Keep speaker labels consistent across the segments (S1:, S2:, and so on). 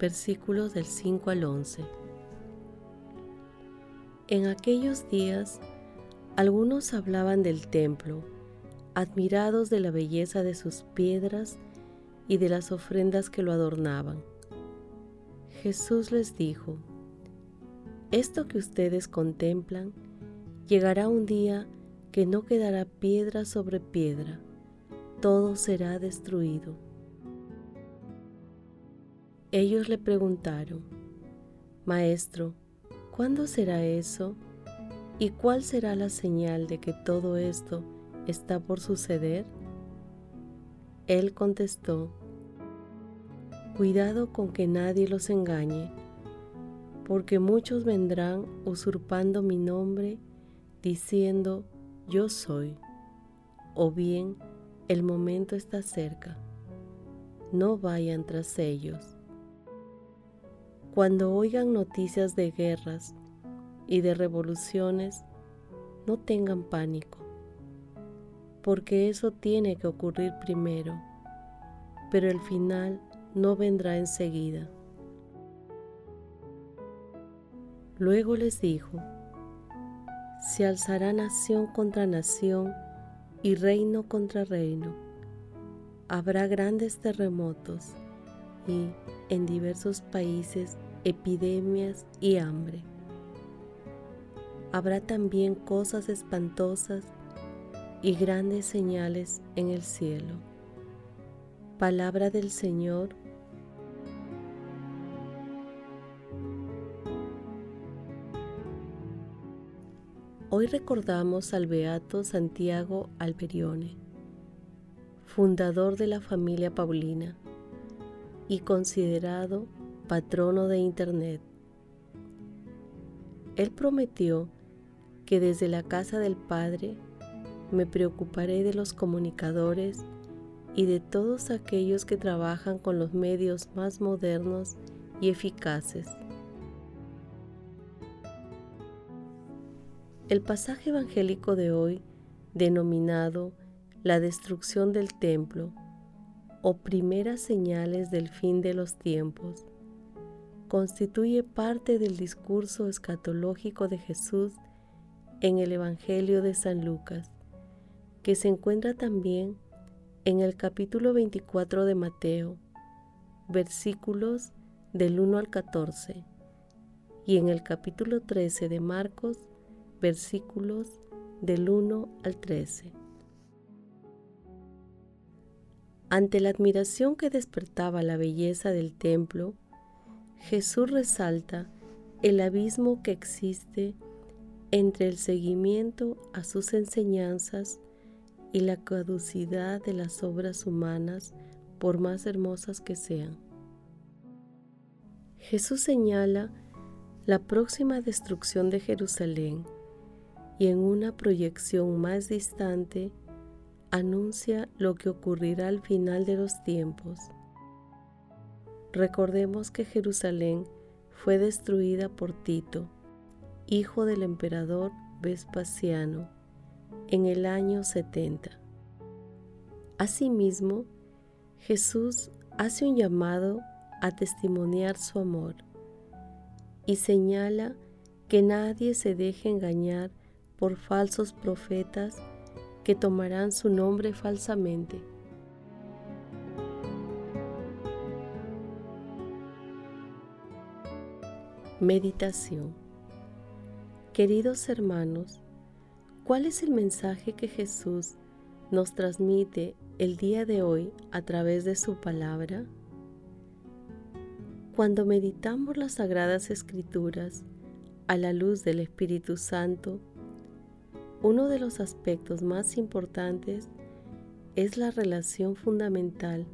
S1: versículos del 5 al 11. En aquellos días, algunos hablaban del templo, admirados de la belleza de sus piedras y de las ofrendas que lo adornaban. Jesús les dijo, Esto que ustedes contemplan llegará un día que no quedará piedra sobre piedra, todo será destruido. Ellos le preguntaron, Maestro, ¿cuándo será eso? ¿Y cuál será la señal de que todo esto está por suceder? Él contestó, Cuidado con que nadie los engañe, porque muchos vendrán usurpando mi nombre, diciendo, yo soy, o bien, el momento está cerca. No vayan tras ellos. Cuando oigan noticias de guerras y de revoluciones, no tengan pánico, porque eso tiene que ocurrir primero, pero el final no vendrá enseguida. Luego les dijo, se alzará nación contra nación y reino contra reino. Habrá grandes terremotos en diversos países epidemias y hambre. Habrá también cosas espantosas y grandes señales en el cielo. Palabra del Señor. Hoy recordamos al Beato Santiago Alberione, fundador de la familia Paulina y considerado patrono de Internet. Él prometió que desde la casa del Padre me preocuparé de los comunicadores y de todos aquellos que trabajan con los medios más modernos y eficaces. El pasaje evangélico de hoy, denominado La destrucción del templo, o primeras señales del fin de los tiempos, constituye parte del discurso escatológico de Jesús en el Evangelio de San Lucas, que se encuentra también en el capítulo 24 de Mateo, versículos del 1 al 14, y en el capítulo 13 de Marcos, versículos del 1 al 13. Ante la admiración que despertaba la belleza del templo, Jesús resalta el abismo que existe entre el seguimiento a sus enseñanzas y la caducidad de las obras humanas, por más hermosas que sean. Jesús señala la próxima destrucción de Jerusalén y en una proyección más distante anuncia lo que ocurrirá al final de los tiempos. Recordemos que Jerusalén fue destruida por Tito, hijo del emperador Vespasiano, en el año 70. Asimismo, Jesús hace un llamado a testimoniar su amor y señala que nadie se deje engañar por falsos profetas que tomarán su nombre falsamente. Meditación Queridos hermanos, ¿cuál es el mensaje que Jesús nos transmite el día de hoy a través de su palabra? Cuando meditamos las sagradas escrituras a la luz del Espíritu Santo, uno de los aspectos más importantes es la relación fundamental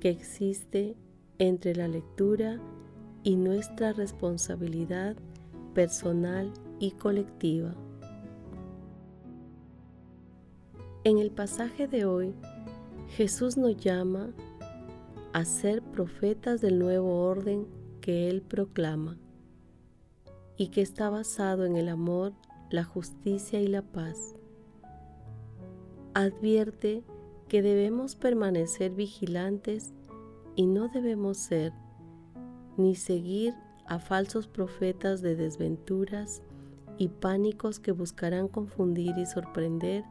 S1: que existe entre la lectura y nuestra responsabilidad personal y colectiva. En el pasaje de hoy, Jesús nos llama a ser profetas del nuevo orden que Él proclama y que está basado en el amor, la justicia y la paz. Advierte que debemos permanecer vigilantes y no debemos ser ni seguir a falsos profetas de desventuras y pánicos que buscarán confundir y sorprender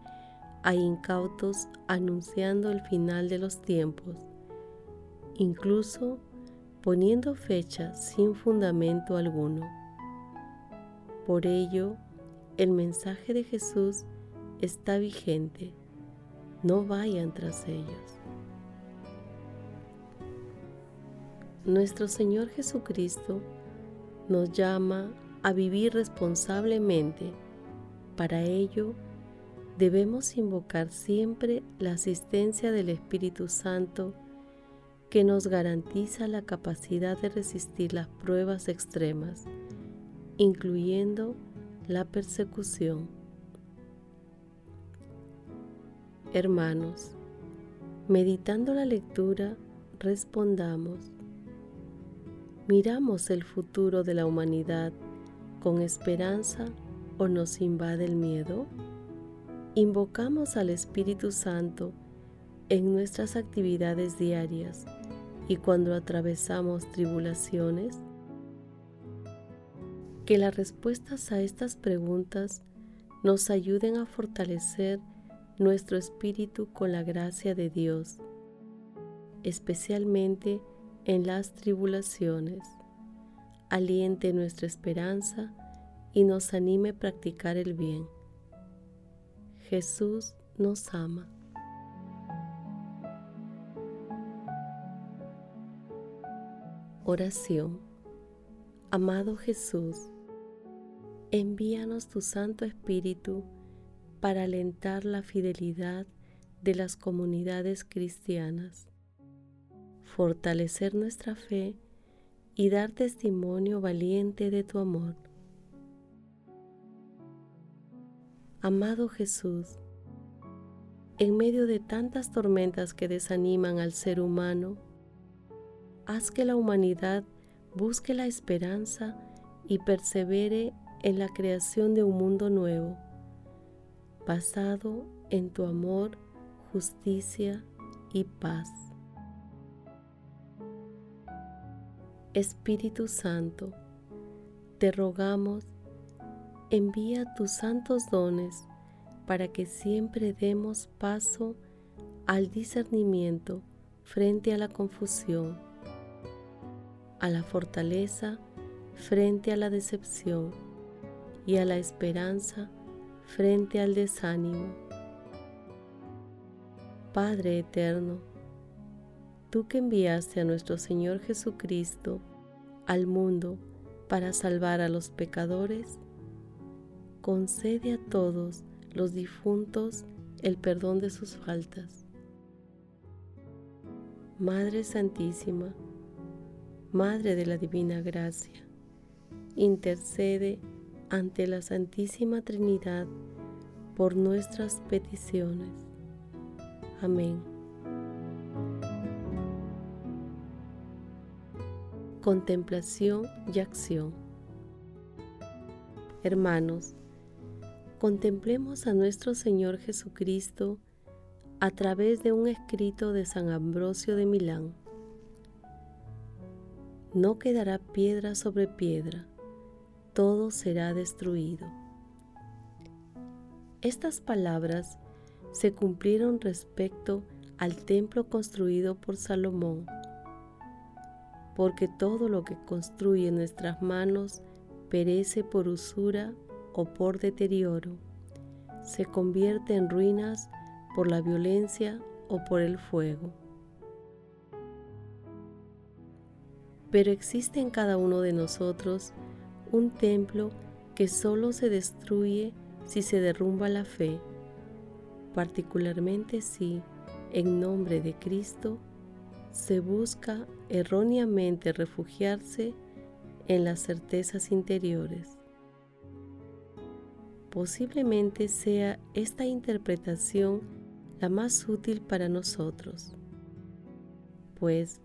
S1: a incautos anunciando el final de los tiempos, incluso poniendo fecha sin fundamento alguno. Por ello, el mensaje de Jesús está vigente. No vayan tras ellos. nuestro Señor Jesucristo nos llama a vivir responsablemente. Para ello, debemos invocar siempre la asistencia del Espíritu Santo que nos garantiza la capacidad de resistir las pruebas extremas, incluyendo la persecución. Hermanos, meditando la lectura, respondamos, miramos el futuro de la humanidad con esperanza o nos invade el miedo? Invocamos al Espíritu Santo en nuestras actividades diarias y cuando atravesamos tribulaciones? Que las respuestas a estas preguntas nos ayuden a fortalecer nuestro espíritu con la gracia de Dios, especialmente en las tribulaciones, aliente nuestra esperanza y nos anime a practicar el bien. Jesús nos ama. Oración. Amado Jesús, envíanos tu Santo Espíritu para alentar la fidelidad de las comunidades cristianas fortalecer nuestra fe y dar testimonio valiente de tu amor. Amado Jesús, en medio de tantas tormentas que desaniman al ser humano, haz que la humanidad busque la esperanza y persevere en la creación de un mundo nuevo, basado en tu amor, justicia y paz. Espíritu Santo, te rogamos, envía tus santos dones para que siempre demos paso al discernimiento frente a la confusión, a la fortaleza frente a la decepción y a la esperanza frente al desánimo. Padre eterno, tú que enviaste a nuestro Señor Jesucristo al mundo para salvar a los pecadores, concede a todos los difuntos el perdón de sus faltas. Madre Santísima, Madre de la Divina Gracia, intercede ante la Santísima Trinidad por nuestras peticiones. Amén. contemplación y acción. Hermanos, contemplemos a nuestro Señor Jesucristo a través de un escrito de San Ambrosio de Milán. No quedará piedra sobre piedra, todo será destruido. Estas palabras se cumplieron respecto al templo construido por Salomón porque todo lo que construye nuestras manos perece por usura o por deterioro, se convierte en ruinas por la violencia o por el fuego. Pero existe en cada uno de nosotros un templo que solo se destruye si se derrumba la fe, particularmente si, en nombre de Cristo, se busca erróneamente refugiarse en las certezas interiores. Posiblemente sea esta interpretación la más útil para nosotros, pues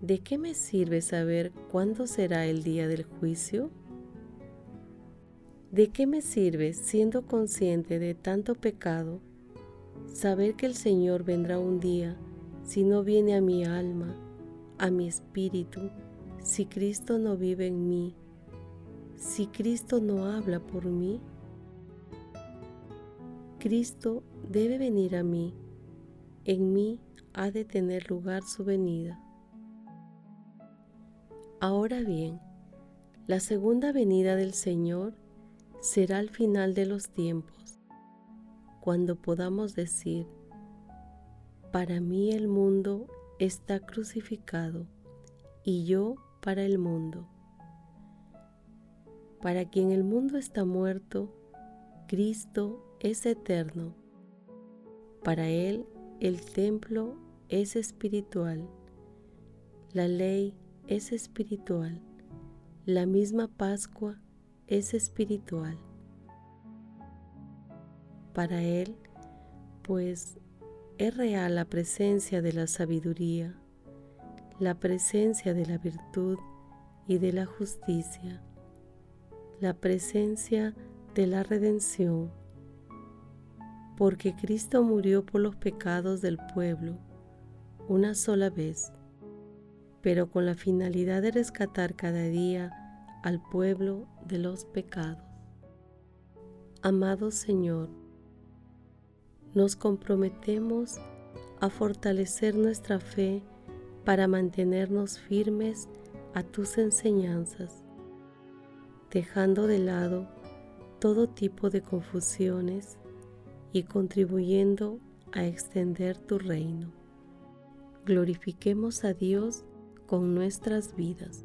S1: ¿de qué me sirve saber cuándo será el día del juicio? ¿De qué me sirve, siendo consciente de tanto pecado, saber que el Señor vendrá un día si no viene a mi alma, a mi espíritu, si Cristo no vive en mí, si Cristo no habla por mí? Cristo debe venir a mí, en mí ha de tener lugar su venida. Ahora bien, la segunda venida del Señor será al final de los tiempos, cuando podamos decir, para mí el mundo está crucificado y yo para el mundo. Para quien el mundo está muerto, Cristo es eterno. Para Él el templo es espiritual, la ley es espiritual, la misma Pascua es espiritual. Para Él, pues, es real la presencia de la sabiduría, la presencia de la virtud y de la justicia, la presencia de la redención, porque Cristo murió por los pecados del pueblo una sola vez, pero con la finalidad de rescatar cada día al pueblo de los pecados. Amado Señor, nos comprometemos a fortalecer nuestra fe para mantenernos firmes a tus enseñanzas, dejando de lado todo tipo de confusiones y contribuyendo a extender tu reino. Glorifiquemos a Dios con nuestras vidas.